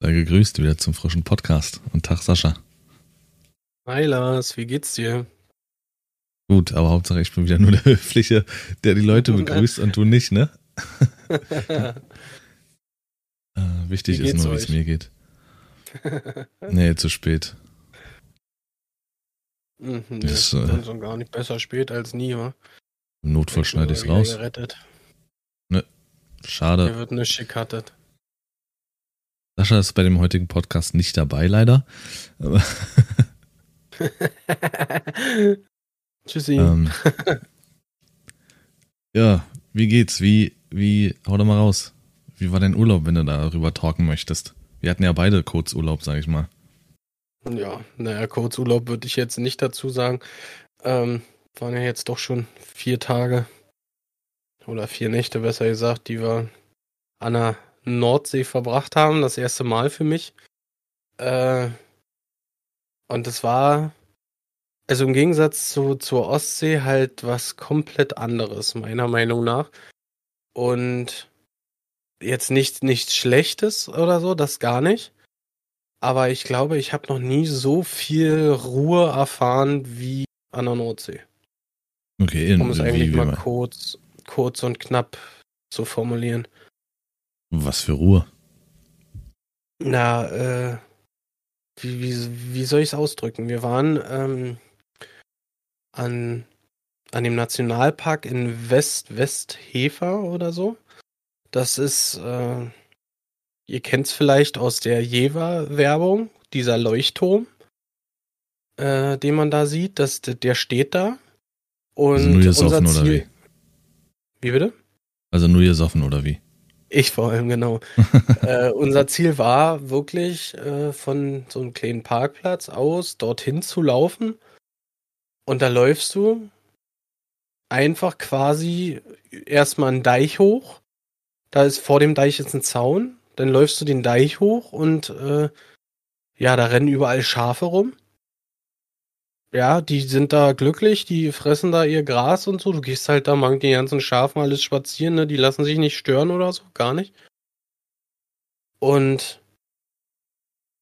Sei gegrüßt wieder zum frischen Podcast. Und Tag, Sascha. Hi Lars, wie geht's dir? Gut, aber Hauptsache ich bin wieder nur der Höfliche, der die Leute begrüßt und du nicht, ne? äh, wichtig ist nur, wie es mir geht. nee, zu spät. Mhm, nee, das ist äh, schon gar nicht besser spät als nie, wa? Im Notfall schneide ich es raus. Gerettet. Ne, schade. Hier wird nicht gekattet. Sascha ist bei dem heutigen Podcast nicht dabei, leider. Tschüssi. Ähm, ja, wie geht's? Wie, wie, hau doch mal raus. Wie war dein Urlaub, wenn du darüber talken möchtest? Wir hatten ja beide Kurzurlaub, sag ich mal. Ja, naja, Kurzurlaub würde ich jetzt nicht dazu sagen. Ähm, waren ja jetzt doch schon vier Tage oder vier Nächte, besser gesagt, die wir an der Nordsee verbracht haben, das erste Mal für mich. Äh, und es war, also im Gegensatz zu, zur Ostsee halt was komplett anderes, meiner Meinung nach. Und jetzt nicht nichts Schlechtes oder so, das gar nicht. Aber ich glaube, ich habe noch nie so viel Ruhe erfahren wie an der Nordsee. Okay, in, um es eigentlich mal kurz, kurz und knapp zu formulieren. Was für Ruhe? Na, äh, wie, wie, wie soll ich es ausdrücken? Wir waren ähm, an, an dem Nationalpark in West-Westhefer oder so. Das ist, äh, ihr kennt es vielleicht aus der Jever-Werbung, dieser Leuchtturm, äh, den man da sieht, das, der steht da. Und also nur gesoffen Ziel, oder wie? Wie bitte? Also nur gesoffen oder wie? Ich vor allem, genau. äh, unser Ziel war wirklich äh, von so einem kleinen Parkplatz aus dorthin zu laufen. Und da läufst du einfach quasi erstmal einen Deich hoch. Da ist vor dem Deich jetzt ein Zaun. Dann läufst du den Deich hoch und äh, ja, da rennen überall Schafe rum. Ja, die sind da glücklich, die fressen da ihr Gras und so. Du gehst halt da mang die ganzen Schafen alles spazieren, ne? Die lassen sich nicht stören oder so, gar nicht. Und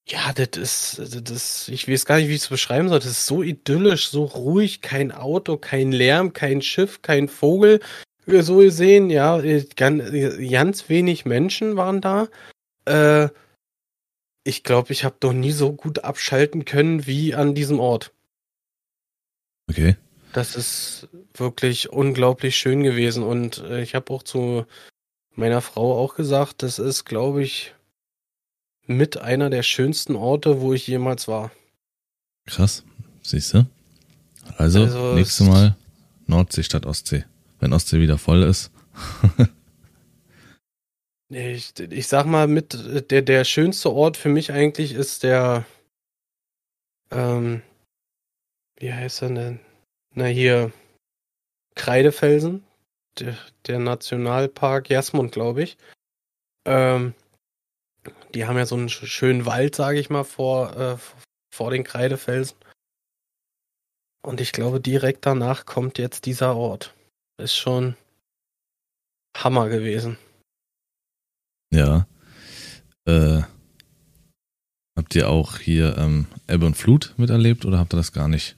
ja, das ist, das, ich weiß gar nicht, wie ich es beschreiben soll. Das ist so idyllisch, so ruhig, kein Auto, kein Lärm, kein Schiff, kein Vogel. So gesehen, ja, ganz, ganz wenig Menschen waren da. Äh, ich glaube, ich habe noch nie so gut abschalten können wie an diesem Ort. Okay. Das ist wirklich unglaublich schön gewesen und äh, ich habe auch zu meiner Frau auch gesagt, das ist, glaube ich, mit einer der schönsten Orte, wo ich jemals war. Krass, siehst du? Also, also nächstes Mal Nordsee statt Ostsee. Wenn Ostsee wieder voll ist. ich, ich sag mal, mit der, der schönste Ort für mich eigentlich ist der ähm, wie heißt er denn? Na hier, Kreidefelsen, der, der Nationalpark Jasmund, glaube ich. Ähm, die haben ja so einen schönen Wald, sage ich mal, vor, äh, vor den Kreidefelsen. Und ich glaube, direkt danach kommt jetzt dieser Ort. Ist schon Hammer gewesen. Ja. Äh, habt ihr auch hier ähm, Ebbe und Flut miterlebt oder habt ihr das gar nicht?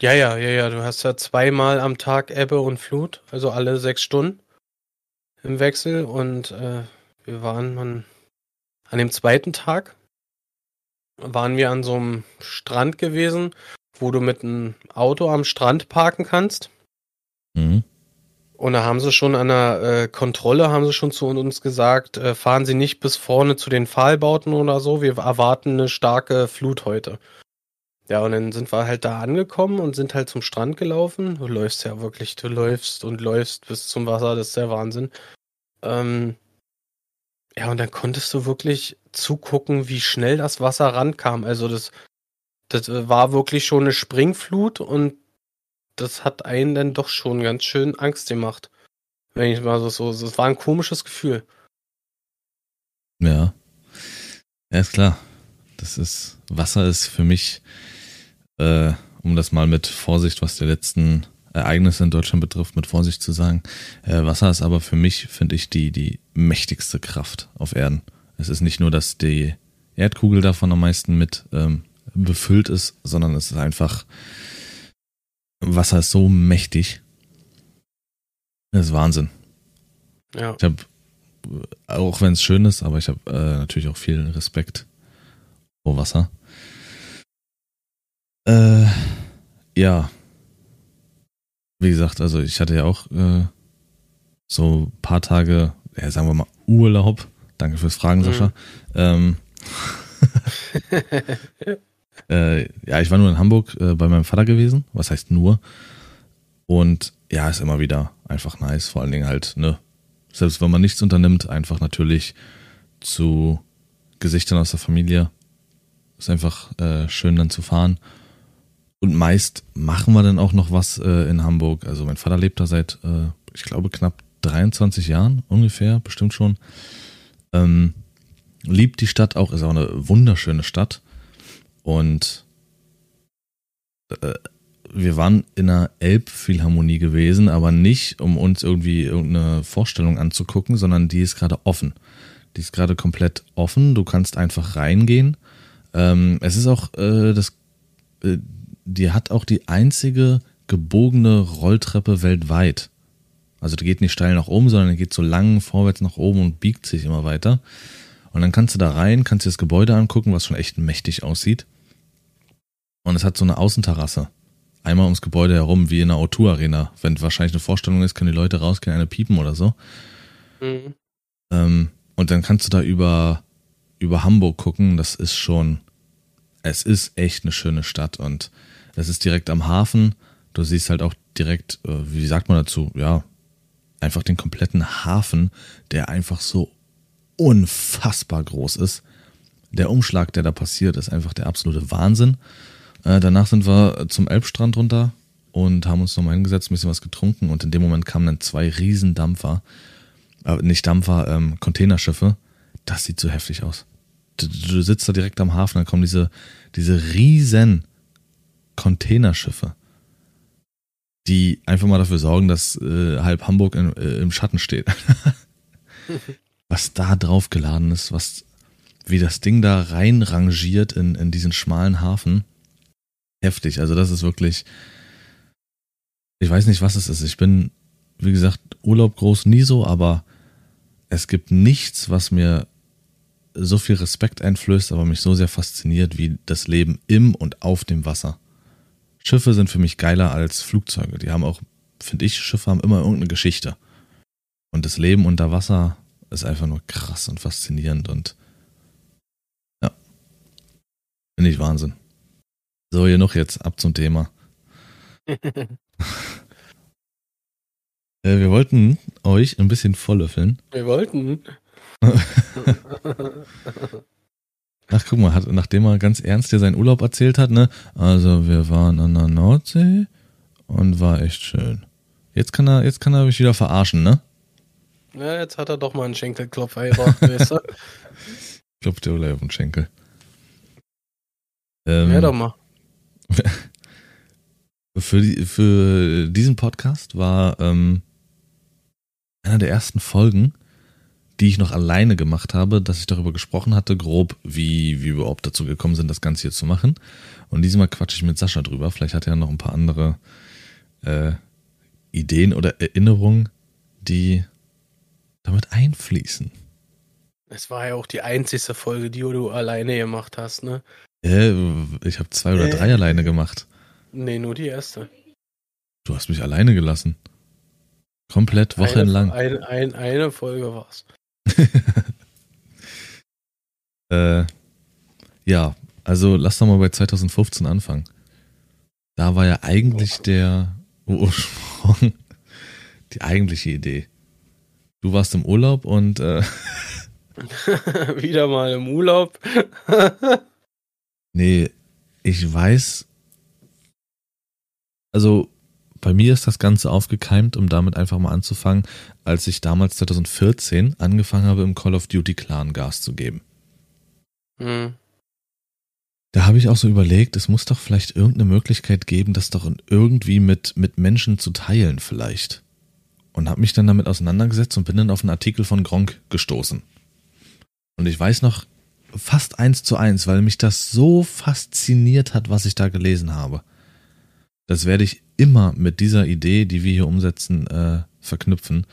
Ja, ja, ja, ja. Du hast ja zweimal am Tag Ebbe und Flut, also alle sechs Stunden im Wechsel. Und äh, wir waren an, an dem zweiten Tag, waren wir an so einem Strand gewesen, wo du mit einem Auto am Strand parken kannst. Mhm. Und da haben sie schon an der äh, Kontrolle, haben sie schon zu uns gesagt, äh, fahren Sie nicht bis vorne zu den Pfahlbauten oder so, wir erwarten eine starke Flut heute. Ja, und dann sind wir halt da angekommen und sind halt zum Strand gelaufen. Du läufst ja wirklich, du läufst und läufst bis zum Wasser, das ist der Wahnsinn. Ähm, ja, und dann konntest du wirklich zugucken, wie schnell das Wasser rankam. Also das, das war wirklich schon eine Springflut und das hat einen dann doch schon ganz schön Angst gemacht. Wenn ich mal so, so, das war ein komisches Gefühl. Ja. Ja, ist klar. Das ist, Wasser ist für mich äh, um das mal mit Vorsicht, was die letzten Ereignisse in Deutschland betrifft, mit Vorsicht zu sagen. Äh, Wasser ist aber für mich, finde ich, die, die mächtigste Kraft auf Erden. Es ist nicht nur, dass die Erdkugel davon am meisten mit ähm, befüllt ist, sondern es ist einfach, Wasser ist so mächtig. Das ist Wahnsinn. Ja. Ich habe, auch wenn es schön ist, aber ich habe äh, natürlich auch viel Respekt vor Wasser. Äh, ja. Wie gesagt, also ich hatte ja auch äh, so ein paar Tage, ja, sagen wir mal, Urlaub. Danke fürs Fragen, Sascha. Ähm, äh, ja, ich war nur in Hamburg äh, bei meinem Vater gewesen. Was heißt nur? Und ja, ist immer wieder einfach nice. Vor allen Dingen halt, ne, selbst wenn man nichts unternimmt, einfach natürlich zu Gesichtern aus der Familie. Ist einfach äh, schön dann zu fahren. Und meist machen wir dann auch noch was äh, in Hamburg. Also mein Vater lebt da seit, äh, ich glaube, knapp 23 Jahren ungefähr, bestimmt schon. Ähm, liebt die Stadt auch, ist auch eine wunderschöne Stadt. Und äh, wir waren in einer Elbphilharmonie gewesen, aber nicht, um uns irgendwie irgendeine Vorstellung anzugucken, sondern die ist gerade offen. Die ist gerade komplett offen. Du kannst einfach reingehen. Ähm, es ist auch äh, das, äh, die hat auch die einzige gebogene Rolltreppe weltweit. Also die geht nicht steil nach oben, sondern die geht so lang vorwärts nach oben und biegt sich immer weiter. Und dann kannst du da rein, kannst dir das Gebäude angucken, was schon echt mächtig aussieht. Und es hat so eine Außenterrasse. Einmal ums Gebäude herum, wie in einer O2 Arena. Wenn wahrscheinlich eine Vorstellung ist, können die Leute rausgehen, eine piepen oder so. Mhm. Ähm, und dann kannst du da über, über Hamburg gucken. Das ist schon, es ist echt eine schöne Stadt und es ist direkt am Hafen. Du siehst halt auch direkt, äh, wie sagt man dazu? Ja, einfach den kompletten Hafen, der einfach so unfassbar groß ist. Der Umschlag, der da passiert, ist einfach der absolute Wahnsinn. Äh, danach sind wir zum Elbstrand runter und haben uns nochmal hingesetzt, ein bisschen was getrunken und in dem Moment kamen dann zwei Riesendampfer, äh, nicht Dampfer, ähm, Containerschiffe. Das sieht so heftig aus. Du, du sitzt da direkt am Hafen, dann kommen diese, diese riesen Containerschiffe, die einfach mal dafür sorgen, dass äh, halb Hamburg in, äh, im Schatten steht. was da drauf geladen ist, was, wie das Ding da reinrangiert in, in diesen schmalen Hafen. Heftig. Also das ist wirklich, ich weiß nicht, was es ist. Ich bin, wie gesagt, Urlaub groß nie so, aber es gibt nichts, was mir so viel Respekt einflößt, aber mich so sehr fasziniert wie das Leben im und auf dem Wasser. Schiffe sind für mich geiler als Flugzeuge. Die haben auch, finde ich, Schiffe haben immer irgendeine Geschichte. Und das Leben unter Wasser ist einfach nur krass und faszinierend und ja, finde ich Wahnsinn. So, hier noch jetzt ab zum Thema. äh, wir wollten euch ein bisschen volllöffeln. Wir wollten. Ach, guck mal, hat, nachdem er ganz ernst dir seinen Urlaub erzählt hat, ne? Also, wir waren an der Nordsee und war echt schön. Jetzt kann er, jetzt kann er mich wieder verarschen, ne? Ja, jetzt hat er doch mal einen Schenkelklopfer gebracht, weißt du? Klopft dir gleich auf den Schenkel. Ähm, ja, doch mal. für, die, für diesen Podcast war ähm, einer der ersten Folgen, die ich noch alleine gemacht habe, dass ich darüber gesprochen hatte, grob, wie, wie wir überhaupt dazu gekommen sind, das Ganze hier zu machen. Und diesmal quatsche ich mit Sascha drüber. Vielleicht hat er noch ein paar andere äh, Ideen oder Erinnerungen, die damit einfließen. Es war ja auch die einzigste Folge, die du alleine gemacht hast, ne? Äh, ich habe zwei oder äh. drei alleine gemacht. Nee, nur die erste. Du hast mich alleine gelassen. Komplett wochenlang. Eine, ein, eine Folge war's. äh, ja, also lass doch mal bei 2015 anfangen. Da war ja eigentlich der Ursprung, die eigentliche Idee. Du warst im Urlaub und äh, wieder mal im Urlaub. nee, ich weiß. Also bei mir ist das Ganze aufgekeimt, um damit einfach mal anzufangen, als ich damals 2014 angefangen habe, im Call of Duty Clan Gas zu geben. Mhm. Da habe ich auch so überlegt, es muss doch vielleicht irgendeine Möglichkeit geben, das doch irgendwie mit, mit Menschen zu teilen, vielleicht und habe mich dann damit auseinandergesetzt und bin dann auf einen Artikel von Gronk gestoßen. Und ich weiß noch fast eins zu eins, weil mich das so fasziniert hat, was ich da gelesen habe. Das werde ich immer mit dieser Idee, die wir hier umsetzen, äh, verknüpfen.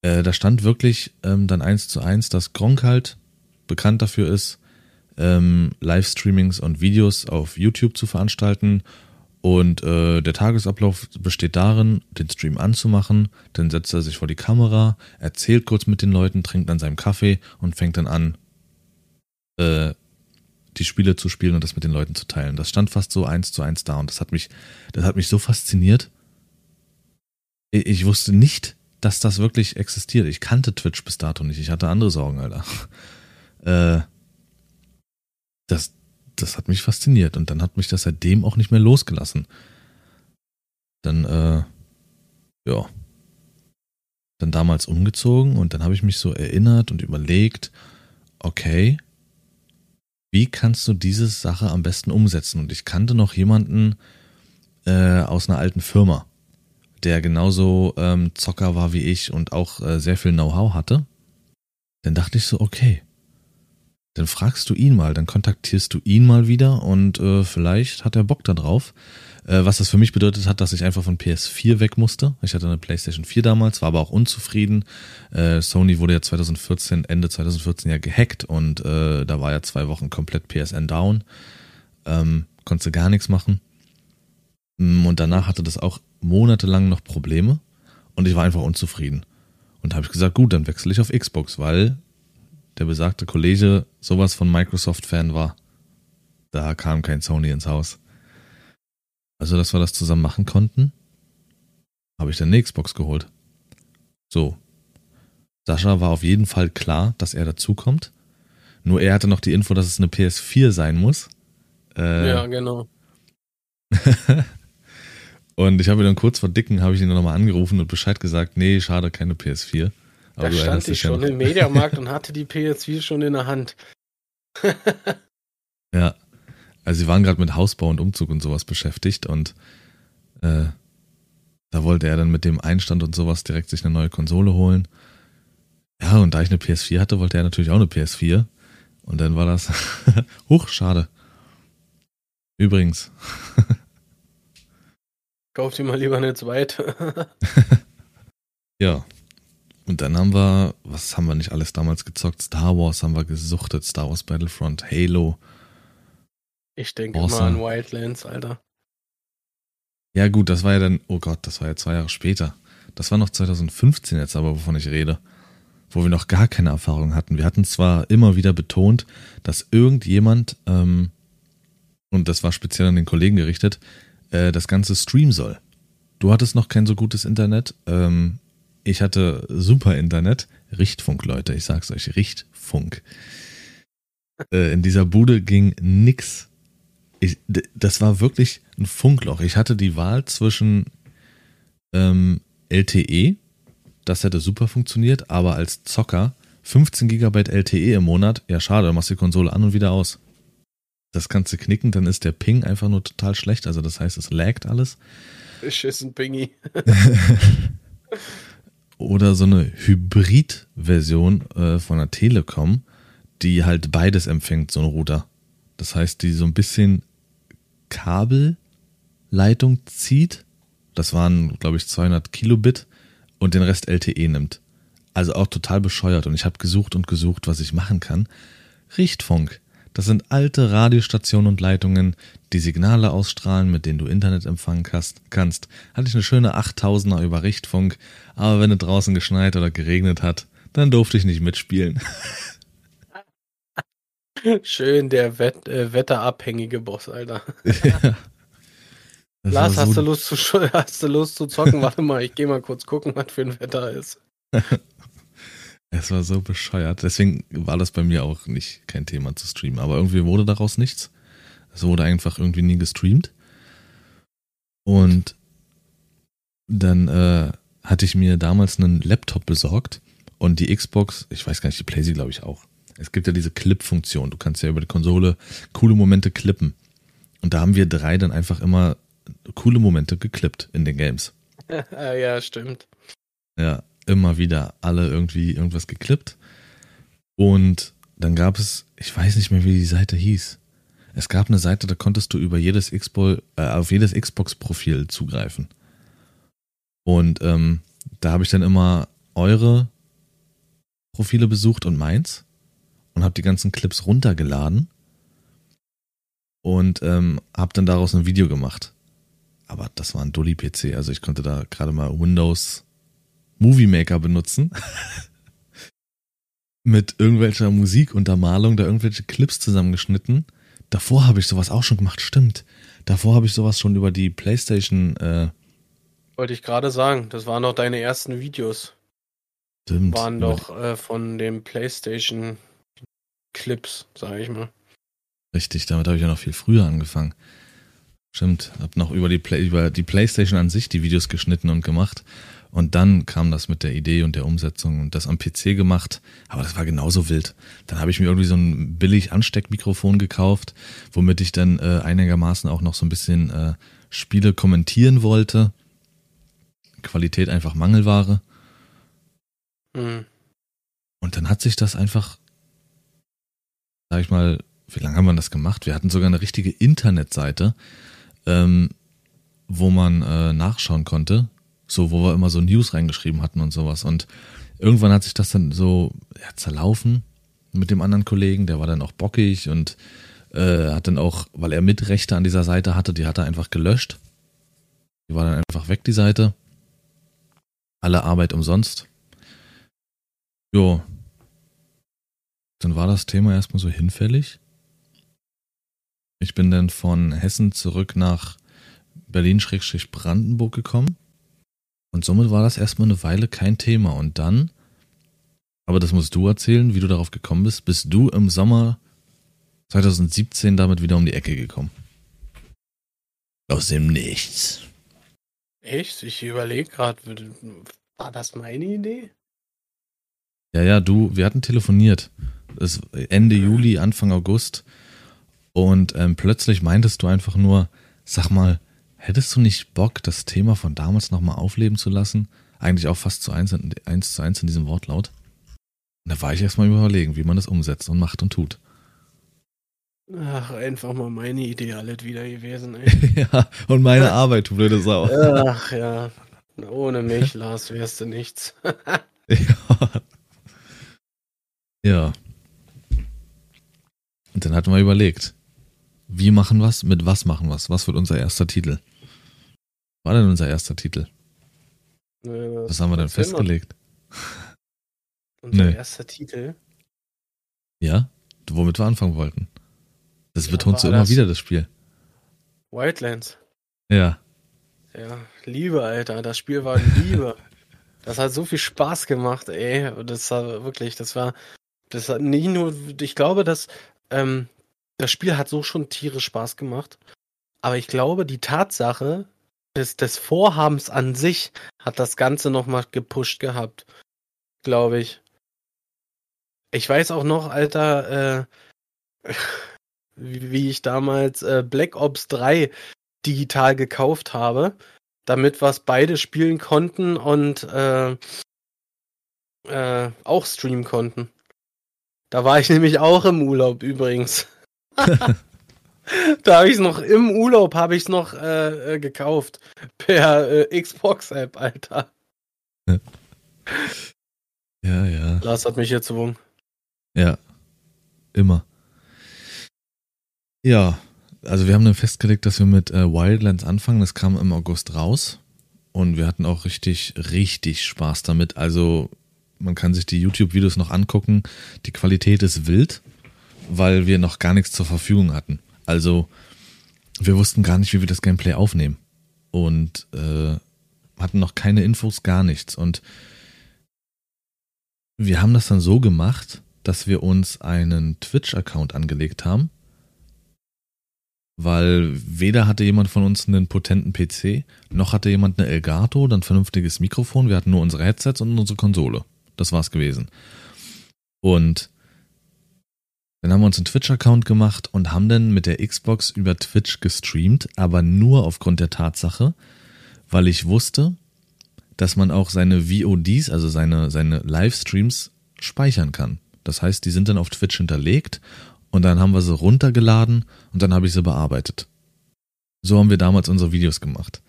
Äh, da stand wirklich ähm, dann eins zu eins, dass Gronk halt bekannt dafür ist, ähm, Livestreamings und Videos auf YouTube zu veranstalten. Und äh, der Tagesablauf besteht darin, den Stream anzumachen, dann setzt er sich vor die Kamera, erzählt kurz mit den Leuten, trinkt dann seinen Kaffee und fängt dann an, äh, die Spiele zu spielen und das mit den Leuten zu teilen. Das stand fast so eins zu eins da und das hat mich, das hat mich so fasziniert. Ich, wusste nicht, dass das wirklich existiert. Ich kannte Twitch bis dato nicht. Ich hatte andere Sorgen, Alter. Äh, das, das hat mich fasziniert und dann hat mich das seitdem auch nicht mehr losgelassen. Dann, äh, ja. Dann damals umgezogen und dann habe ich mich so erinnert und überlegt, okay, wie kannst du diese Sache am besten umsetzen? Und ich kannte noch jemanden äh, aus einer alten Firma, der genauso ähm, Zocker war wie ich und auch äh, sehr viel Know-how hatte. Dann dachte ich so, okay, dann fragst du ihn mal, dann kontaktierst du ihn mal wieder und äh, vielleicht hat er Bock da drauf. Äh, was das für mich bedeutet hat, dass ich einfach von PS4 weg musste. Ich hatte eine PlayStation 4 damals, war aber auch unzufrieden. Äh, Sony wurde ja 2014, Ende 2014 ja gehackt und äh, da war ja zwei Wochen komplett PSN down. Ähm, konntest gar nichts machen. Mm, und danach hatte das auch monatelang noch Probleme und ich war einfach unzufrieden. Und habe ich gesagt, gut, dann wechsle ich auf Xbox, weil der besagte Kollege sowas von Microsoft-Fan war. Da kam kein Sony ins Haus. Also, dass wir das zusammen machen konnten, habe ich dann eine Xbox geholt. So. Sascha war auf jeden Fall klar, dass er dazukommt. Nur er hatte noch die Info, dass es eine PS4 sein muss. Äh, ja, genau. und ich habe ihn dann kurz vor Dicken, habe ich ihn nochmal angerufen und Bescheid gesagt, nee, schade, keine PS4. Aber da stand ich schon ja im Mediamarkt und hatte die PS4 schon in der Hand. ja. Also sie waren gerade mit Hausbau und Umzug und sowas beschäftigt und äh, da wollte er dann mit dem Einstand und sowas direkt sich eine neue Konsole holen. Ja, und da ich eine PS4 hatte, wollte er natürlich auch eine PS4. Und dann war das hoch schade. Übrigens. Kauft dir mal lieber eine zweite. ja. Und dann haben wir, was haben wir nicht alles damals gezockt? Star Wars haben wir gesuchtet, Star Wars Battlefront, Halo, ich denke awesome. mal an Wildlands, Alter. Ja, gut, das war ja dann, oh Gott, das war ja zwei Jahre später. Das war noch 2015 jetzt aber, wovon ich rede. Wo wir noch gar keine Erfahrung hatten. Wir hatten zwar immer wieder betont, dass irgendjemand, ähm, und das war speziell an den Kollegen gerichtet, äh, das Ganze streamen soll. Du hattest noch kein so gutes Internet. Ähm, ich hatte super Internet. Richtfunk, Leute, ich sag's euch, Richtfunk. Äh, in dieser Bude ging nix ich, das war wirklich ein Funkloch. Ich hatte die Wahl zwischen ähm, LTE, das hätte super funktioniert, aber als Zocker 15 GB LTE im Monat, ja schade, dann machst du die Konsole an und wieder aus. Das kannst du knicken, dann ist der Ping einfach nur total schlecht. Also das heißt, es laggt alles. Schissen Pingi. Oder so eine Hybrid-Version äh, von der Telekom, die halt beides empfängt, so ein Router. Das heißt, die so ein bisschen Kabelleitung zieht. Das waren, glaube ich, 200 Kilobit und den Rest LTE nimmt. Also auch total bescheuert. Und ich habe gesucht und gesucht, was ich machen kann. Richtfunk. Das sind alte Radiostationen und Leitungen, die Signale ausstrahlen, mit denen du Internet empfangen kannst. Hatte ich eine schöne 8000er über Richtfunk, aber wenn es draußen geschneit oder geregnet hat, dann durfte ich nicht mitspielen. Schön, der Wett, äh, wetterabhängige Boss, Alter. Ja. Lars, so hast, du Lust zu, hast du Lust zu zocken? Warte mal, ich geh mal kurz gucken, was für ein Wetter ist. es war so bescheuert. Deswegen war das bei mir auch nicht kein Thema zu streamen. Aber irgendwie wurde daraus nichts. Es wurde einfach irgendwie nie gestreamt. Und dann äh, hatte ich mir damals einen Laptop besorgt und die Xbox, ich weiß gar nicht, die PlayStation glaube ich auch. Es gibt ja diese Clip-Funktion. Du kannst ja über die Konsole coole Momente klippen. Und da haben wir drei dann einfach immer coole Momente geklippt in den Games. ja, stimmt. Ja, immer wieder alle irgendwie irgendwas geklippt. Und dann gab es, ich weiß nicht mehr, wie die Seite hieß. Es gab eine Seite, da konntest du über jedes Xbox, äh, auf jedes Xbox-Profil zugreifen. Und ähm, da habe ich dann immer eure Profile besucht und meins und habe die ganzen Clips runtergeladen und ähm, habe dann daraus ein Video gemacht. Aber das war ein Dully-PC, also ich konnte da gerade mal Windows Movie Maker benutzen. Mit irgendwelcher Musikuntermalung, da irgendwelche Clips zusammengeschnitten. Davor habe ich sowas auch schon gemacht, stimmt. Davor habe ich sowas schon über die PlayStation. Äh, Wollte ich gerade sagen, das waren doch deine ersten Videos. Stimmt. Waren doch äh, von dem PlayStation Clips, sage ich mal. Richtig, damit habe ich ja noch viel früher angefangen. Stimmt, habe noch über die, Play, über die PlayStation an sich die Videos geschnitten und gemacht. Und dann kam das mit der Idee und der Umsetzung und das am PC gemacht. Aber das war genauso wild. Dann habe ich mir irgendwie so ein billig Ansteckmikrofon gekauft, womit ich dann äh, einigermaßen auch noch so ein bisschen äh, Spiele kommentieren wollte. Qualität einfach Mangelware. Mhm. Und dann hat sich das einfach, sag ich mal, wie lange haben wir das gemacht? Wir hatten sogar eine richtige Internetseite, ähm, wo man äh, nachschauen konnte, so wo wir immer so News reingeschrieben hatten und sowas. Und irgendwann hat sich das dann so ja, zerlaufen mit dem anderen Kollegen, der war dann auch bockig und äh, hat dann auch, weil er Mitrechte an dieser Seite hatte, die hat er einfach gelöscht. Die war dann einfach weg, die Seite. Alle Arbeit umsonst. Jo. Dann war das Thema erstmal so hinfällig. Ich bin dann von Hessen zurück nach Berlin-Brandenburg gekommen. Und somit war das erstmal eine Weile kein Thema. Und dann, aber das musst du erzählen, wie du darauf gekommen bist, bist du im Sommer 2017 damit wieder um die Ecke gekommen. Aus dem Nichts. Echt? Ich überlege gerade, war das meine Idee? Ja, ja, du, wir hatten telefoniert. Das Ende Juli, Anfang August. Und ähm, plötzlich meintest du einfach nur, sag mal, hättest du nicht Bock, das Thema von damals nochmal aufleben zu lassen? Eigentlich auch fast zu eins, eins zu eins in diesem Wortlaut. Und da war ich erstmal überlegen, wie man das umsetzt und macht und tut. Ach, einfach mal meine Idee alles wieder gewesen, ey. ja, und meine Arbeit, du blöde Sau. Ach ja, ohne mich, Lars, wärst du nichts. ja. Ja. Und dann hatten wir überlegt, wie machen was? Mit was machen was? Was wird unser erster Titel? War denn unser erster Titel? Nee, was haben wir denn festgelegt? Unser nee. erster Titel? Ja, womit wir anfangen wollten. Das ja, betonst du immer wieder, das Spiel. Wildlands. Ja. Ja, Liebe, Alter. Das Spiel war Liebe. das hat so viel Spaß gemacht, ey. Das war wirklich, das war, das hat nicht nur, ich glaube, dass ähm, das Spiel hat so schon tierisch Spaß gemacht. Aber ich glaube, die Tatsache des, des Vorhabens an sich hat das Ganze nochmal gepusht gehabt. Glaube ich. Ich weiß auch noch, Alter, äh, wie ich damals äh, Black Ops 3 digital gekauft habe, damit wir es beide spielen konnten und äh, äh, auch streamen konnten. Da war ich nämlich auch im Urlaub übrigens. da habe ich es noch im Urlaub habe ich es noch äh, äh, gekauft per äh, Xbox App, Alter. Ja, ja. Lars hat mich hier gezwungen. Ja, immer. Ja, also wir haben dann festgelegt, dass wir mit äh, Wildlands anfangen. Das kam im August raus und wir hatten auch richtig, richtig Spaß damit. Also man kann sich die YouTube-Videos noch angucken. Die Qualität ist wild weil wir noch gar nichts zur Verfügung hatten. Also wir wussten gar nicht, wie wir das Gameplay aufnehmen und äh, hatten noch keine Infos, gar nichts. Und wir haben das dann so gemacht, dass wir uns einen Twitch-Account angelegt haben, weil weder hatte jemand von uns einen potenten PC, noch hatte jemand eine Elgato, dann vernünftiges Mikrofon. Wir hatten nur unsere Headsets und unsere Konsole. Das war's gewesen. Und dann haben wir uns einen Twitch-Account gemacht und haben dann mit der Xbox über Twitch gestreamt, aber nur aufgrund der Tatsache, weil ich wusste, dass man auch seine VODs, also seine, seine Livestreams, speichern kann. Das heißt, die sind dann auf Twitch hinterlegt und dann haben wir sie runtergeladen und dann habe ich sie bearbeitet. So haben wir damals unsere Videos gemacht.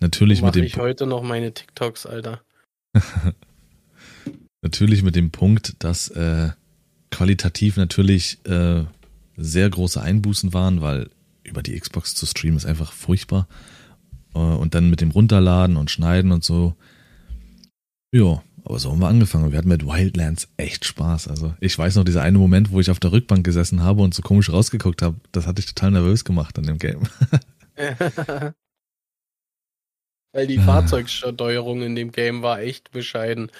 Natürlich mit dem ich heute noch meine TikToks, Alter. natürlich mit dem Punkt, dass äh, qualitativ natürlich äh, sehr große Einbußen waren, weil über die Xbox zu streamen ist einfach furchtbar. Äh, und dann mit dem Runterladen und Schneiden und so. Ja, aber so haben wir angefangen. Wir hatten mit Wildlands echt Spaß. Also ich weiß noch, dieser eine Moment, wo ich auf der Rückbank gesessen habe und so komisch rausgeguckt habe, das hatte ich total nervös gemacht an dem Game. Weil die Ah. Fahrzeugsteuerung in dem Game war echt bescheiden.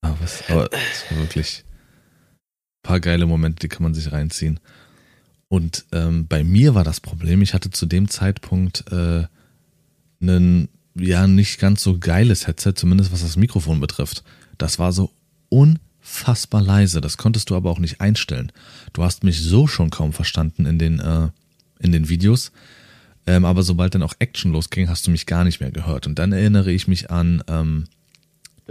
Aber, es, aber es war wirklich ein paar geile Momente, die kann man sich reinziehen. Und ähm, bei mir war das Problem, ich hatte zu dem Zeitpunkt äh, ein ja nicht ganz so geiles Headset, zumindest was das Mikrofon betrifft. Das war so unfassbar leise. Das konntest du aber auch nicht einstellen. Du hast mich so schon kaum verstanden in den, äh, in den Videos. Ähm, aber sobald dann auch Action losging, hast du mich gar nicht mehr gehört. Und dann erinnere ich mich an ähm,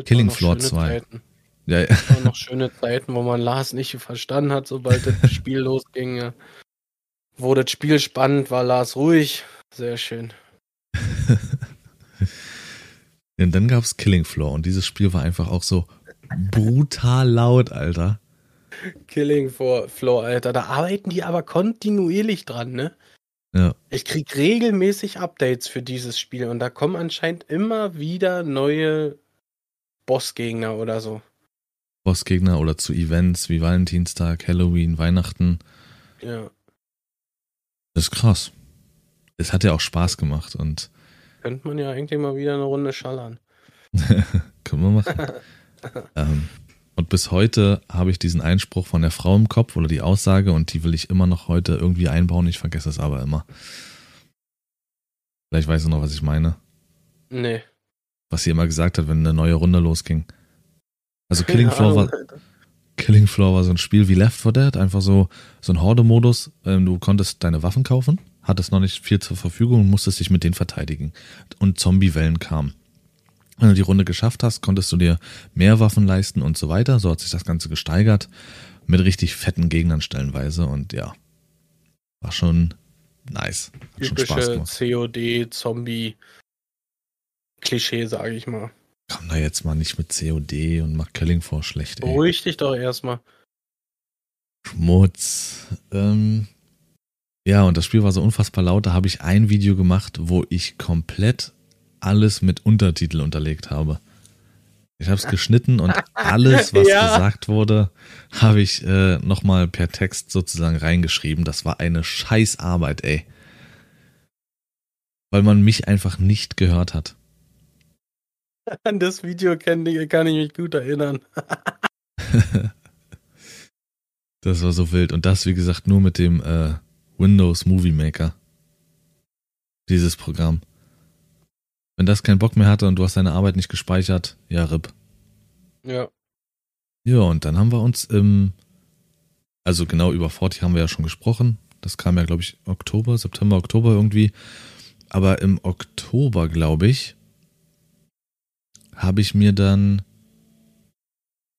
Killing Floor schöne 2. Zeiten. ja, Das waren noch schöne Zeiten, wo man Lars nicht verstanden hat, sobald das Spiel losging. ja. Wo das Spiel spannend war, Lars ruhig. Sehr schön. Und dann gab's Killing Floor und dieses Spiel war einfach auch so brutal laut, Alter. Killing Floor, Alter. Da arbeiten die aber kontinuierlich dran, ne? Ja. Ich krieg regelmäßig Updates für dieses Spiel und da kommen anscheinend immer wieder neue Bossgegner oder so. Bossgegner oder zu Events wie Valentinstag, Halloween, Weihnachten. Ja. Das ist krass. Es hat ja auch Spaß gemacht und Könnte man ja eigentlich mal wieder eine Runde schallern. können wir machen. ähm, und bis heute habe ich diesen Einspruch von der Frau im Kopf oder die Aussage und die will ich immer noch heute irgendwie einbauen. Ich vergesse es aber immer. Vielleicht weißt du noch, was ich meine. Nee. Was sie immer gesagt hat, wenn eine neue Runde losging. Also Killing Floor war. Killing Floor war so ein Spiel wie Left 4 Dead, einfach so, so ein Horde-Modus. Ähm, du konntest deine Waffen kaufen, hattest noch nicht viel zur Verfügung und musstest dich mit denen verteidigen. Und Zombie-Wellen kamen. Wenn du die Runde geschafft hast, konntest du dir mehr Waffen leisten und so weiter. So hat sich das Ganze gesteigert. Mit richtig fetten Gegnern stellenweise. Und ja, war schon nice. Hat schon Spaß Typische gemacht. COD-Zombie-Klischee, sage ich mal. Komm da jetzt mal nicht mit COD und mach Killing Floor schlecht, ey. Beruhig dich doch erstmal. Schmutz. Ähm, ja, und das Spiel war so unfassbar laut. Da habe ich ein Video gemacht, wo ich komplett alles mit Untertitel unterlegt habe. Ich habe es geschnitten und alles, was Ja. gesagt wurde, habe ich äh, nochmal per Text sozusagen reingeschrieben. Das war eine Scheißarbeit, ey. Weil man mich einfach nicht gehört hat. An das Video kann, kann ich mich gut erinnern. Das war so wild. Und das, wie gesagt, nur mit dem äh, Windows Movie Maker. Dieses Programm. Wenn das keinen Bock mehr hatte und du hast deine Arbeit nicht gespeichert, ja, RIP. Ja. Ja, und dann haben wir uns im, also genau über Forti haben wir ja schon gesprochen. Das kam ja, glaube ich, Oktober, September, Oktober irgendwie. Aber im Oktober, glaube ich, habe ich mir dann,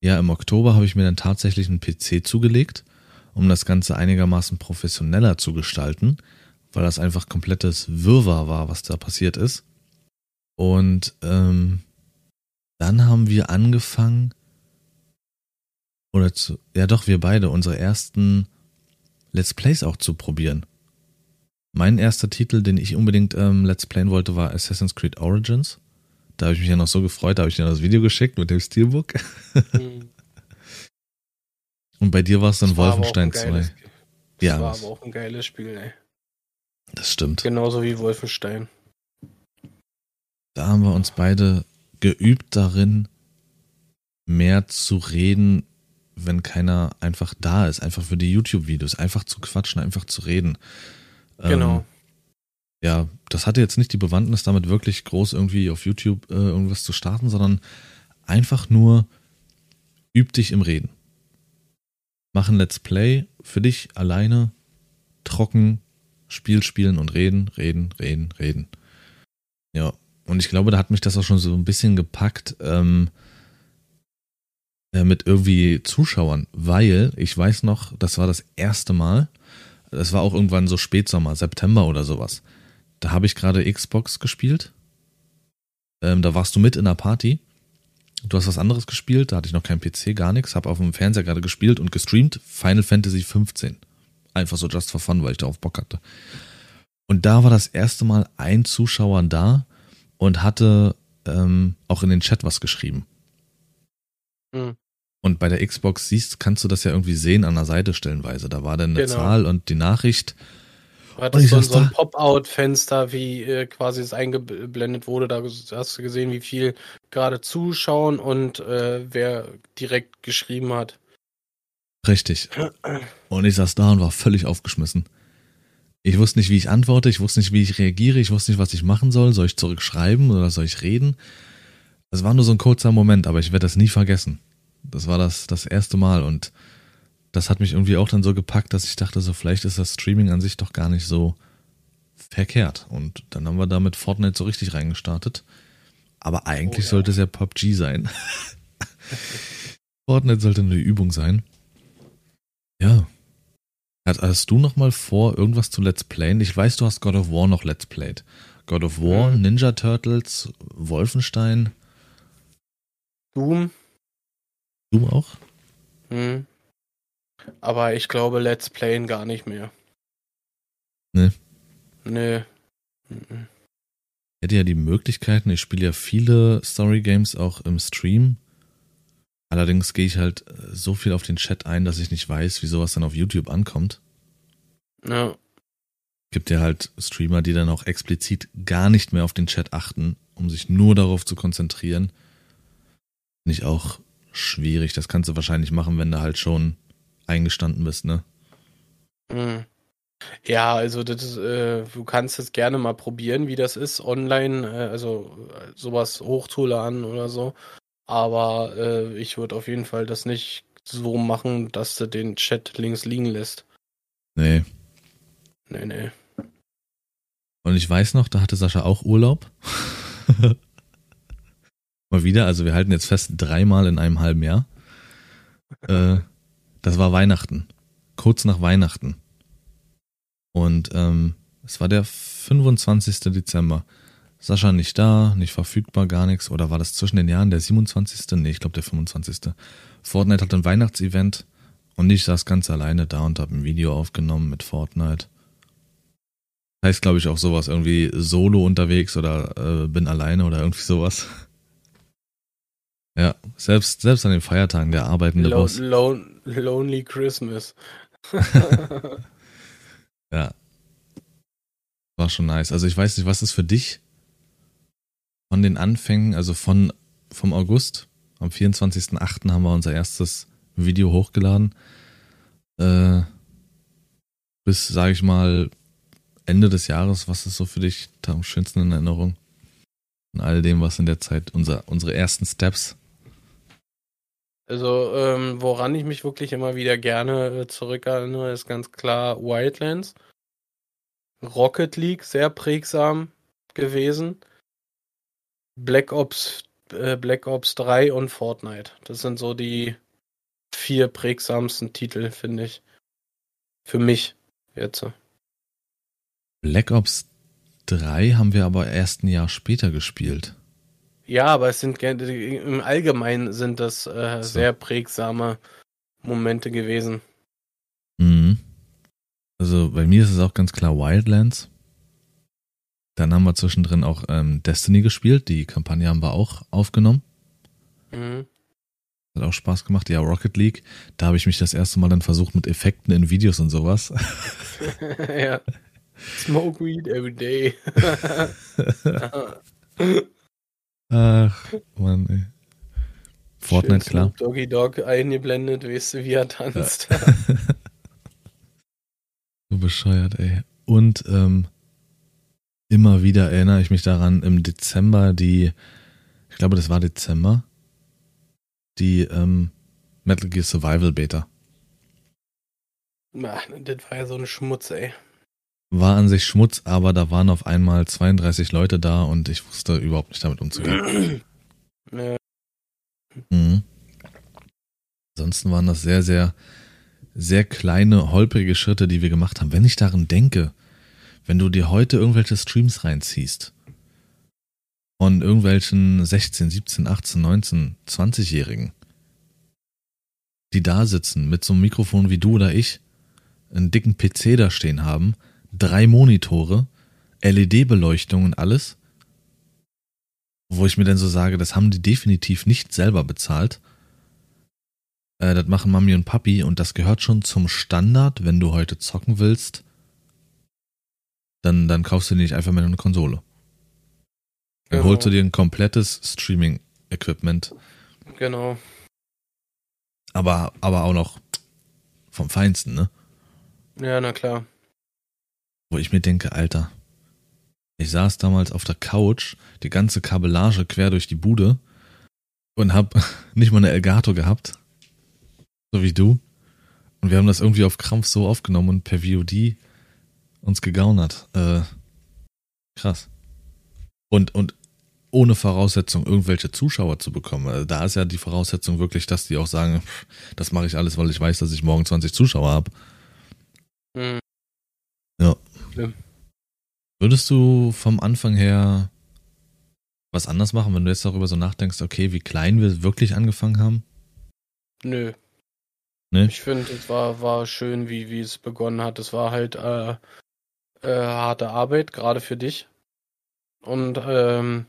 ja, im Oktober habe ich mir dann tatsächlich einen PC zugelegt, um das Ganze einigermaßen professioneller zu gestalten, weil das einfach komplettes Wirrwarr war, was da passiert ist. Und ähm, dann haben wir angefangen, oder zu, ja doch, wir beide, unsere ersten Let's Plays auch zu probieren. Mein erster Titel, den ich unbedingt ähm, Let's Playen wollte, war Assassin's Creed Origins. Da habe ich mich ja noch so gefreut, da habe ich dir das Video geschickt mit dem Steelbook. Hm. Und bei dir war es dann Wolfenstein ein geiles- 2. Das Ja, war was- aber auch ein geiles Spiel, ey. Das stimmt. Genauso wie Wolfenstein. Da haben wir uns beide geübt darin, mehr zu reden, wenn keiner einfach da ist. Einfach für die YouTube-Videos. Einfach zu quatschen, einfach zu reden. Genau. Ähm, ja, das hatte jetzt nicht die Bewandtnis, damit wirklich groß irgendwie auf YouTube äh, irgendwas zu starten, sondern einfach nur üb dich im Reden. Mach ein Let's Play für dich alleine, trocken, Spiel spielen und reden, reden, reden, reden. Ja, und ich glaube, da hat mich das auch schon so ein bisschen gepackt, ähm, äh, mit irgendwie Zuschauern, weil ich weiß noch, das war das erste Mal, das war auch irgendwann so Spätsommer, September oder sowas. Da habe ich gerade Xbox gespielt. Ähm, da warst du mit in der Party. Du hast was anderes gespielt, da hatte ich noch keinen PC, gar nichts, habe auf dem Fernseher gerade gespielt und gestreamt Final Fantasy 15. Einfach so just for fun, weil ich darauf Bock hatte. Und da war das erste Mal ein Zuschauer da und hatte ähm, auch in den Chat was geschrieben. Mhm. Und bei der Xbox siehst, kannst du das ja irgendwie sehen an der Seite stellenweise. Da war dann eine genau. Zahl und die Nachricht. Hat das so, so ein Pop-out-Fenster, wie äh, quasi es eingeblendet wurde. Da hast du gesehen, wie viel gerade zuschauen und äh, wer direkt geschrieben hat. Richtig. Und ich saß da und war völlig aufgeschmissen. Ich wusste nicht, wie ich antworte, ich wusste nicht, wie ich reagiere, ich wusste nicht, was ich machen soll. Soll ich zurückschreiben oder soll ich reden? Das war nur so ein kurzer Moment, aber ich werde das nie vergessen. Das war das, das erste Mal und das hat mich irgendwie auch dann so gepackt, dass ich dachte, so vielleicht ist das Streaming an sich doch gar nicht so verkehrt. Und dann haben wir da mit Fortnite so richtig reingestartet. Aber eigentlich oh, ja. sollte es ja PUBG sein. Fortnite sollte eine Übung sein. Ja. Hast du noch mal vor, irgendwas zu Let's Playen? Ich weiß, du hast God of War noch Let's Played. God of War, mhm. Ninja Turtles, Wolfenstein. Doom. Du auch? Hm. Aber ich glaube, Let's Playen gar nicht mehr. Ne. Nee. Mhm. Ich hätte ja die Möglichkeiten, ich spiele ja viele Story Games auch im Stream. Allerdings gehe ich halt äh, so viel auf den Chat ein, dass ich nicht weiß, wie sowas dann auf YouTube ankommt. Ja. Gibt ja halt Streamer, die dann auch explizit gar nicht mehr auf den Chat achten, um sich nur darauf zu konzentrieren. Nicht auch schwierig. Das kannst du wahrscheinlich machen, wenn du halt schon eingestanden bist, ne? Mhm. Ja, also das, äh, du kannst es gerne mal probieren, wie das ist, online, äh, also äh, sowas hochzuladen oder so. Aber äh, ich würde auf jeden Fall das nicht so machen, dass du den Chat links liegen lässt. Nee. Nee, nee. Und ich weiß noch, da hatte Sascha auch Urlaub. Mal wieder, also wir halten jetzt fest, dreimal in einem halben Jahr. Äh, das war Weihnachten. Kurz nach Weihnachten. Und ähm, es war der 25. Dezember. Sascha nicht da, nicht verfügbar, gar nichts. Oder war das zwischen den Jahren der 27.? Nee, ich glaube der 25. Fortnite hat ein Weihnachtsevent und ich saß ganz alleine da und habe ein Video aufgenommen mit Fortnite. Heißt, glaube ich, auch sowas, irgendwie solo unterwegs oder äh, bin alleine oder irgendwie sowas. Ja, selbst, selbst an den Feiertagen der arbeitende Lo Boss. Lon Lonely Christmas. ja. War schon nice. Also ich weiß nicht, was ist für dich von den Anfängen, also von vom August, am 24.08. haben wir unser erstes Video hochgeladen. Äh, bis, sage ich mal, Ende des Jahres, was ist so für dich am schönsten in Erinnerung? Und all dem, was in der Zeit unser, unsere ersten Steps also, ähm, woran ich mich wirklich immer wieder gerne äh, zurückerinnere, ist ganz klar Wildlands. Rocket League, sehr prägsam gewesen. Black Ops, äh, Black Ops 3 und Fortnite. Das sind so die vier prägsamsten Titel, finde ich. Für mich jetzt. Black Ops 3 haben wir aber erst ein Jahr später gespielt. Ja, aber es sind im Allgemeinen sind das äh, so. sehr prägsame Momente gewesen. Mhm. Also bei mir ist es auch ganz klar Wildlands. Dann haben wir zwischendrin auch ähm, Destiny gespielt. Die Kampagne haben wir auch aufgenommen. Mhm. Hat auch Spaß gemacht. Ja, Rocket League. Da habe ich mich das erste Mal dann versucht mit Effekten in Videos und sowas. ja. Smoke weed every day. Ach, Mann, ey. Fortnite, Schön klar. Doggy Dog eingeblendet, weißt du, wie er tanzt. Ja. so bescheuert, ey. Und ähm, immer wieder erinnere ich mich daran, im Dezember die, ich glaube, das war Dezember, die ähm, Metal Gear Survival Beta. Ach, das war ja so ein Schmutz, ey war an sich Schmutz, aber da waren auf einmal 32 Leute da und ich wusste überhaupt nicht damit umzugehen. Mhm. Ansonsten waren das sehr, sehr, sehr kleine, holprige Schritte, die wir gemacht haben. Wenn ich daran denke, wenn du dir heute irgendwelche Streams reinziehst von irgendwelchen 16, 17, 18, 19, 20-Jährigen, die da sitzen mit so einem Mikrofon wie du oder ich, einen dicken PC da stehen haben, drei Monitore, LED-Beleuchtung und alles, wo ich mir dann so sage, das haben die definitiv nicht selber bezahlt. Äh, das machen Mami und Papi und das gehört schon zum Standard, wenn du heute zocken willst, dann, dann kaufst du dir nicht einfach mehr eine Konsole. Dann genau. holst du dir ein komplettes Streaming-Equipment. Genau. Aber, aber auch noch vom Feinsten, ne? Ja, na klar. Wo ich mir denke, Alter, ich saß damals auf der Couch, die ganze Kabellage quer durch die Bude und hab nicht mal eine Elgato gehabt. So wie du. Und wir haben das irgendwie auf Krampf so aufgenommen und per VOD uns gegaunert. Äh, krass. Und, und ohne Voraussetzung irgendwelche Zuschauer zu bekommen. Also da ist ja die Voraussetzung wirklich, dass die auch sagen, das mache ich alles, weil ich weiß, dass ich morgen 20 Zuschauer habe. Mhm. Ja. Würdest du vom Anfang her was anders machen, wenn du jetzt darüber so nachdenkst, okay, wie klein wir wirklich angefangen haben? Nö. Nee? Ich finde, es war, war schön, wie, wie es begonnen hat. Es war halt äh, äh, harte Arbeit, gerade für dich. Und ähm,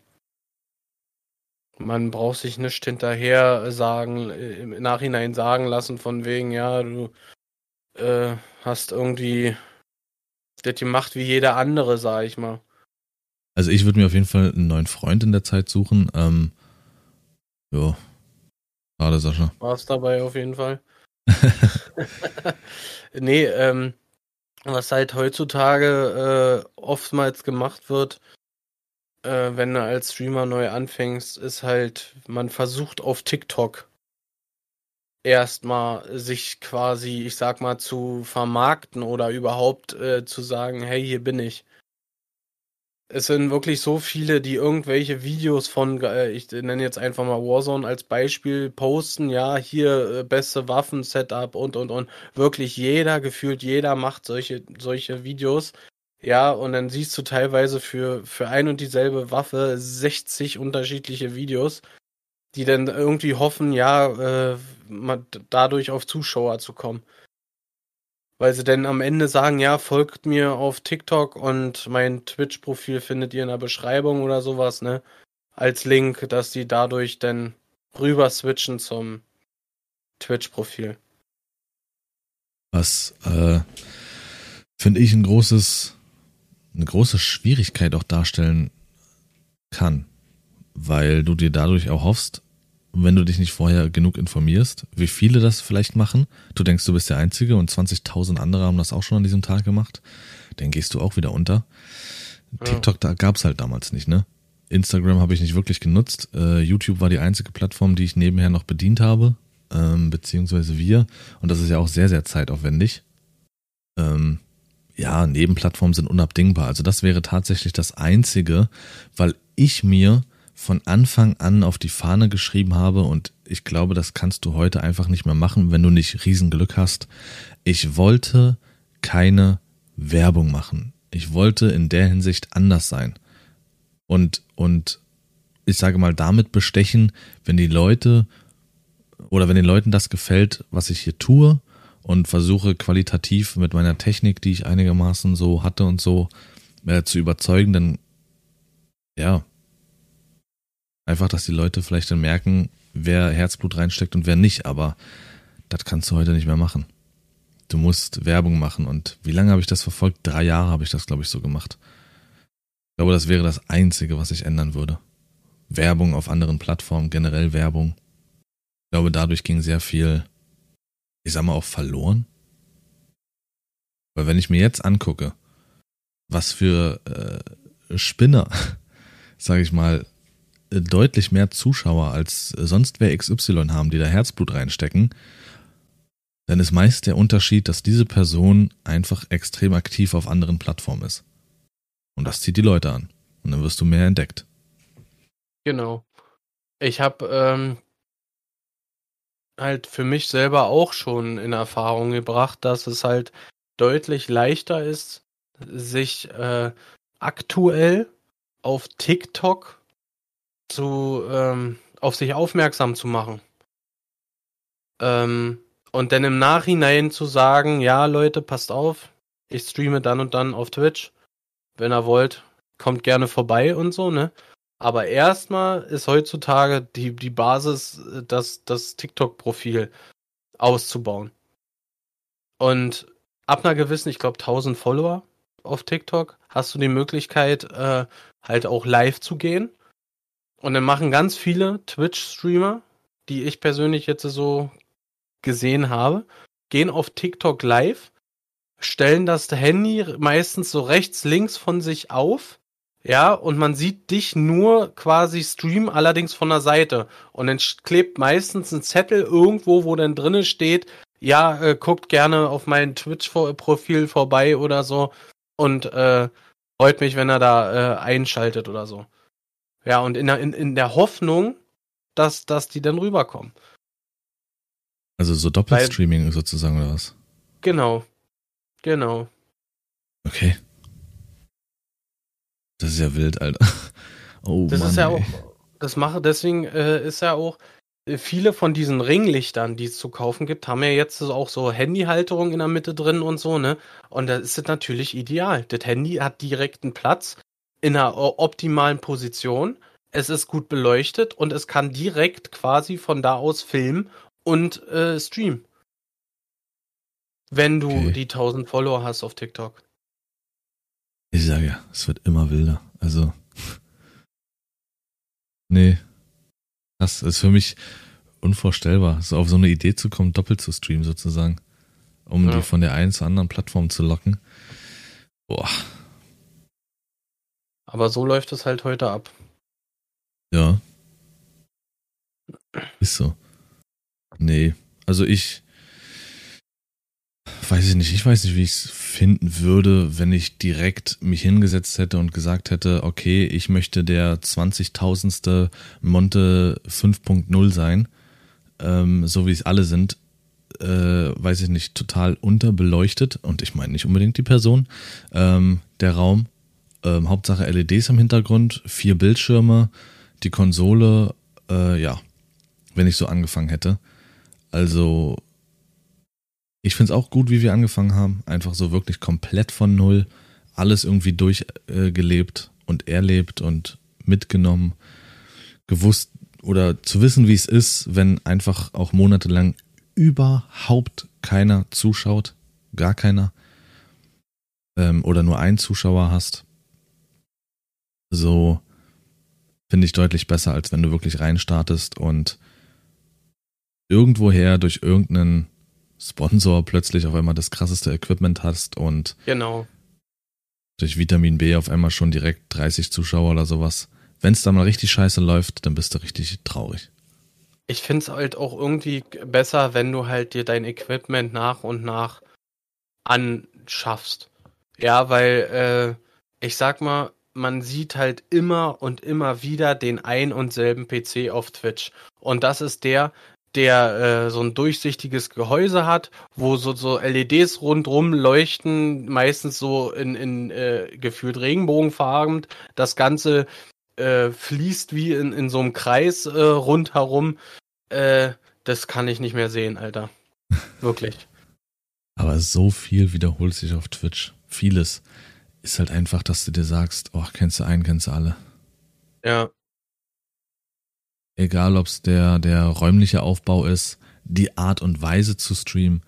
man braucht sich nicht hinterher sagen, im Nachhinein sagen lassen, von wegen, ja, du äh, hast irgendwie das gemacht wie jeder andere, sag ich mal. Also ich würde mir auf jeden Fall einen neuen Freund in der Zeit suchen. Ähm, ja. Schade, Sascha. War es dabei auf jeden Fall. nee, ähm, was halt heutzutage äh, oftmals gemacht wird, äh, wenn du als Streamer neu anfängst, ist halt, man versucht auf TikTok erstmal sich quasi, ich sag mal, zu vermarkten oder überhaupt äh, zu sagen, hey, hier bin ich. Es sind wirklich so viele, die irgendwelche Videos von, äh, ich nenne jetzt einfach mal Warzone als Beispiel, posten, ja, hier äh, beste Waffen-Setup und und und. Wirklich jeder, gefühlt jeder macht solche, solche Videos. Ja, und dann siehst du teilweise für, für ein und dieselbe Waffe 60 unterschiedliche Videos die dann irgendwie hoffen, ja, äh, dadurch auf Zuschauer zu kommen. Weil sie dann am Ende sagen, ja, folgt mir auf TikTok und mein Twitch-Profil findet ihr in der Beschreibung oder sowas, ne? Als Link, dass die dadurch dann rüber switchen zum Twitch-Profil. Was, äh, finde ich ein großes, eine große Schwierigkeit auch darstellen kann weil du dir dadurch auch hoffst, wenn du dich nicht vorher genug informierst, wie viele das vielleicht machen, du denkst, du bist der Einzige und 20.000 andere haben das auch schon an diesem Tag gemacht, dann gehst du auch wieder unter. Ja. TikTok da gab's halt damals nicht, ne? Instagram habe ich nicht wirklich genutzt. Uh, YouTube war die einzige Plattform, die ich nebenher noch bedient habe, ähm, beziehungsweise wir. Und das ist ja auch sehr, sehr zeitaufwendig. Ähm, ja, Nebenplattformen sind unabdingbar. Also das wäre tatsächlich das Einzige, weil ich mir von Anfang an auf die Fahne geschrieben habe und ich glaube, das kannst du heute einfach nicht mehr machen, wenn du nicht Riesenglück hast. Ich wollte keine Werbung machen. Ich wollte in der Hinsicht anders sein. Und, und ich sage mal, damit bestechen, wenn die Leute oder wenn den Leuten das gefällt, was ich hier tue und versuche qualitativ mit meiner Technik, die ich einigermaßen so hatte und so äh, zu überzeugen, dann ja, Einfach, dass die Leute vielleicht dann merken, wer Herzblut reinsteckt und wer nicht, aber das kannst du heute nicht mehr machen. Du musst Werbung machen und wie lange habe ich das verfolgt? Drei Jahre habe ich das, glaube ich, so gemacht. Ich glaube, das wäre das Einzige, was ich ändern würde. Werbung auf anderen Plattformen, generell Werbung. Ich glaube, dadurch ging sehr viel, ich sag mal, auch verloren. Weil wenn ich mir jetzt angucke, was für äh, Spinner, sage ich mal, deutlich mehr Zuschauer als sonst wer XY haben, die da Herzblut reinstecken, dann ist meist der Unterschied, dass diese Person einfach extrem aktiv auf anderen Plattformen ist. Und das zieht die Leute an. Und dann wirst du mehr entdeckt. Genau. Ich habe ähm, halt für mich selber auch schon in Erfahrung gebracht, dass es halt deutlich leichter ist, sich äh, aktuell auf TikTok zu ähm, auf sich aufmerksam zu machen. Ähm, und dann im Nachhinein zu sagen, ja Leute, passt auf, ich streame dann und dann auf Twitch. Wenn ihr wollt, kommt gerne vorbei und so, ne? Aber erstmal ist heutzutage die, die Basis, das, das TikTok-Profil auszubauen. Und ab einer gewissen, ich glaube 1000 Follower auf TikTok, hast du die Möglichkeit, äh, halt auch live zu gehen. Und dann machen ganz viele Twitch-Streamer, die ich persönlich jetzt so gesehen habe, gehen auf TikTok live, stellen das Handy meistens so rechts, links von sich auf, ja, und man sieht dich nur quasi streamen, allerdings von der Seite. Und dann klebt meistens ein Zettel irgendwo, wo dann drinnen steht, ja, äh, guckt gerne auf mein Twitch-Profil vorbei oder so und äh, freut mich, wenn er da äh, einschaltet oder so. Ja, und in der, in, in der Hoffnung, dass, dass die dann rüberkommen. Also so Doppelstreaming Weil, sozusagen oder was? Genau. Genau. Okay. Das ist ja wild, Alter. Oh, das Mann, ist ja ey. auch, das mache, deswegen äh, ist ja auch, äh, viele von diesen Ringlichtern, die es zu kaufen gibt, haben ja jetzt auch so Handyhalterung in der Mitte drin und so, ne? Und das ist natürlich ideal. Das Handy hat direkten Platz in einer optimalen Position. Es ist gut beleuchtet und es kann direkt quasi von da aus filmen und äh, streamen. Wenn du okay. die 1000 Follower hast auf TikTok. Ich sage ja, es wird immer wilder. Also. nee. Das ist für mich unvorstellbar, so auf so eine Idee zu kommen, doppelt zu streamen sozusagen. Um ja. die von der einen zur anderen Plattform zu locken. Boah. Aber so läuft es halt heute ab. Ja. Ist so. Nee. Also ich weiß ich nicht, ich weiß nicht, wie ich es finden würde, wenn ich direkt mich hingesetzt hätte und gesagt hätte, okay, ich möchte der 20.000. Monte 5.0 sein, ähm, so wie es alle sind, äh, weiß ich nicht, total unterbeleuchtet und ich meine nicht unbedingt die Person, ähm, der Raum, ähm, Hauptsache LEDs im Hintergrund, vier Bildschirme, die Konsole, äh, ja, wenn ich so angefangen hätte. Also ich finde es auch gut, wie wir angefangen haben. Einfach so wirklich komplett von Null. Alles irgendwie durchgelebt äh, und erlebt und mitgenommen. Gewusst oder zu wissen, wie es ist, wenn einfach auch monatelang überhaupt keiner zuschaut. Gar keiner. Ähm, oder nur einen Zuschauer hast. So finde ich deutlich besser, als wenn du wirklich reinstartest und irgendwoher durch irgendeinen Sponsor plötzlich auf einmal das krasseste Equipment hast und genau. durch Vitamin B auf einmal schon direkt 30 Zuschauer oder sowas. Wenn es dann mal richtig scheiße läuft, dann bist du richtig traurig. Ich finde es halt auch irgendwie besser, wenn du halt dir dein Equipment nach und nach anschaffst. Ja, weil äh, ich sag mal, man sieht halt immer und immer wieder den ein und selben PC auf Twitch. Und das ist der, der äh, so ein durchsichtiges Gehäuse hat, wo so, so LEDs rundrum leuchten, meistens so in, in äh, gefühlt regenbogenfarben. Das Ganze äh, fließt wie in, in so einem Kreis äh, rundherum. Äh, das kann ich nicht mehr sehen, Alter. Wirklich. Aber so viel wiederholt sich auf Twitch. Vieles ist halt einfach, dass du dir sagst, oh, kennst du einen, kennst du alle. Ja. Egal, ob es der, der räumliche Aufbau ist, die Art und Weise zu streamen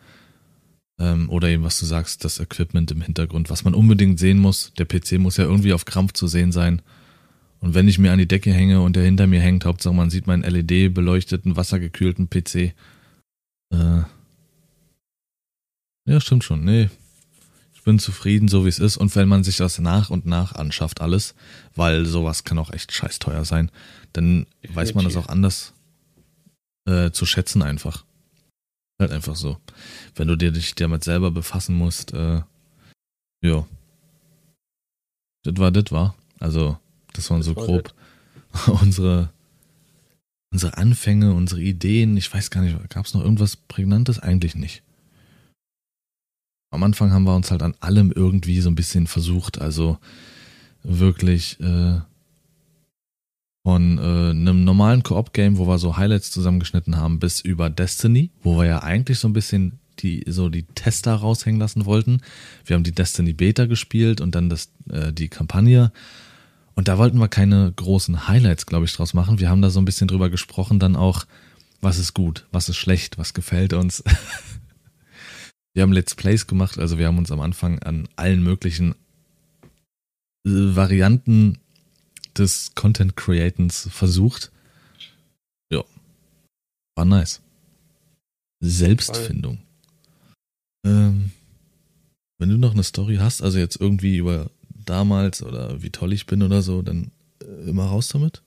ähm, oder eben, was du sagst, das Equipment im Hintergrund, was man unbedingt sehen muss. Der PC muss ja irgendwie auf Krampf zu sehen sein. Und wenn ich mir an die Decke hänge und der hinter mir hängt, Hauptsache man sieht meinen LED-beleuchteten, wassergekühlten PC. Äh, ja, stimmt schon. Nee, ich bin zufrieden, so wie es ist. Und wenn man sich das nach und nach anschafft, alles, weil sowas kann auch echt scheiß teuer sein, dann Definitiv. weiß man das auch anders äh, zu schätzen einfach. Halt einfach so. Wenn du dir dich damit selber befassen musst, äh, ja. Das war, das war. Also, das waren das so war grob unsere unsere Anfänge, unsere Ideen, ich weiß gar nicht, gab es noch irgendwas Prägnantes? Eigentlich nicht. Am Anfang haben wir uns halt an allem irgendwie so ein bisschen versucht, also wirklich äh, von äh, einem normalen Koop-Game, wo wir so Highlights zusammengeschnitten haben, bis über Destiny, wo wir ja eigentlich so ein bisschen die so die Tester raushängen lassen wollten. Wir haben die Destiny Beta gespielt und dann das äh, die Kampagne und da wollten wir keine großen Highlights, glaube ich, draus machen. Wir haben da so ein bisschen drüber gesprochen, dann auch, was ist gut, was ist schlecht, was gefällt uns. wir haben Let's Plays gemacht, also wir haben uns am Anfang an allen möglichen äh, Varianten des Content Createns versucht. Ja. War nice. Selbstfindung. Ähm, wenn du noch eine Story hast, also jetzt irgendwie über damals oder wie toll ich bin oder so, dann äh, immer raus damit.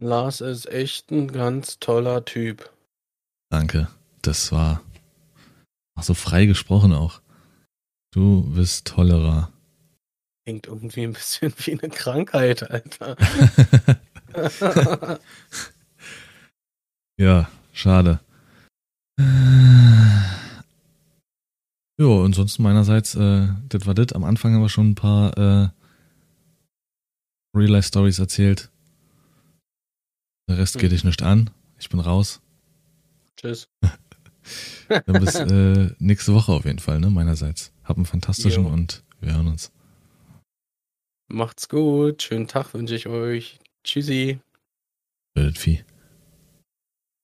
Lars ist echt ein ganz toller Typ. Danke. Das war auch so frei gesprochen auch. Du bist tollerer. Klingt irgendwie ein bisschen wie eine Krankheit, Alter. ja, schade. Ja, ansonsten meinerseits, äh, das war das. Am Anfang haben wir schon ein paar äh, Real-Life-Stories erzählt. Der Rest hm. geht dich nicht an. Ich bin raus. Tschüss. Dann bis äh, nächste Woche auf jeden Fall, ne, meinerseits. Hab einen fantastischen jo. und wir hören uns. Macht's gut. Schönen Tag wünsche ich euch. Tschüssi. Bildet Vieh.